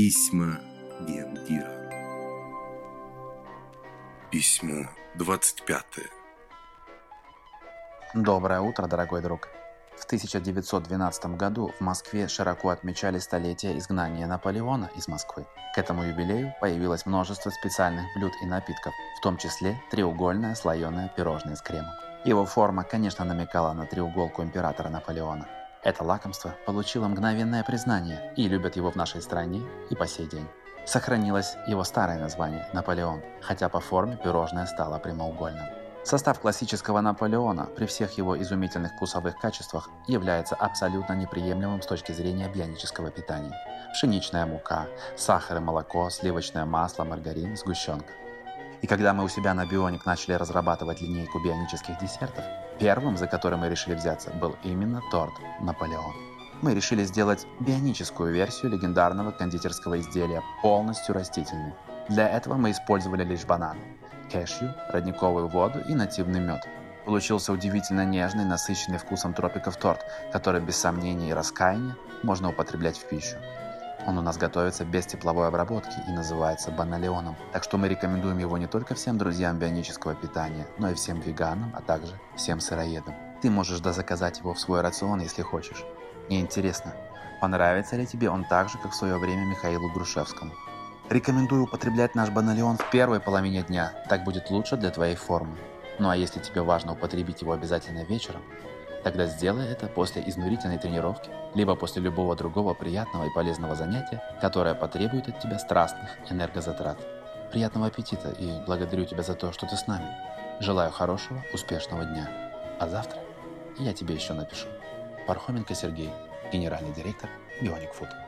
Письма Гендира. Письмо 25. Доброе утро, дорогой друг. В 1912 году в Москве широко отмечали столетие изгнания Наполеона из Москвы. К этому юбилею появилось множество специальных блюд и напитков, в том числе треугольное слоеное пирожное с кремом. Его форма, конечно, намекала на треуголку императора Наполеона. Это лакомство получило мгновенное признание и любят его в нашей стране и по сей день. Сохранилось его старое название – Наполеон, хотя по форме пирожное стало прямоугольным. Состав классического Наполеона при всех его изумительных вкусовых качествах является абсолютно неприемлемым с точки зрения бионического питания. Пшеничная мука, сахар и молоко, сливочное масло, маргарин, сгущенка. И когда мы у себя на Бионик начали разрабатывать линейку бионических десертов, первым, за который мы решили взяться, был именно торт «Наполеон». Мы решили сделать бионическую версию легендарного кондитерского изделия, полностью растительной. Для этого мы использовали лишь бананы, кэшью, родниковую воду и нативный мед. Получился удивительно нежный, насыщенный вкусом тропиков торт, который без сомнений и раскаяния можно употреблять в пищу. Он у нас готовится без тепловой обработки и называется баналеоном. Так что мы рекомендуем его не только всем друзьям бионического питания, но и всем веганам, а также всем сыроедам. Ты можешь дозаказать его в свой рацион, если хочешь. Мне интересно, понравится ли тебе он так же, как в свое время Михаилу Грушевскому. Рекомендую употреблять наш баналеон в первой половине дня, так будет лучше для твоей формы. Ну а если тебе важно употребить его обязательно вечером, Тогда сделай это после изнурительной тренировки, либо после любого другого приятного и полезного занятия, которое потребует от тебя страстных энергозатрат. Приятного аппетита и благодарю тебя за то, что ты с нами. Желаю хорошего, успешного дня. А завтра я тебе еще напишу. Пархоменко Сергей, генеральный директор Bionic Food.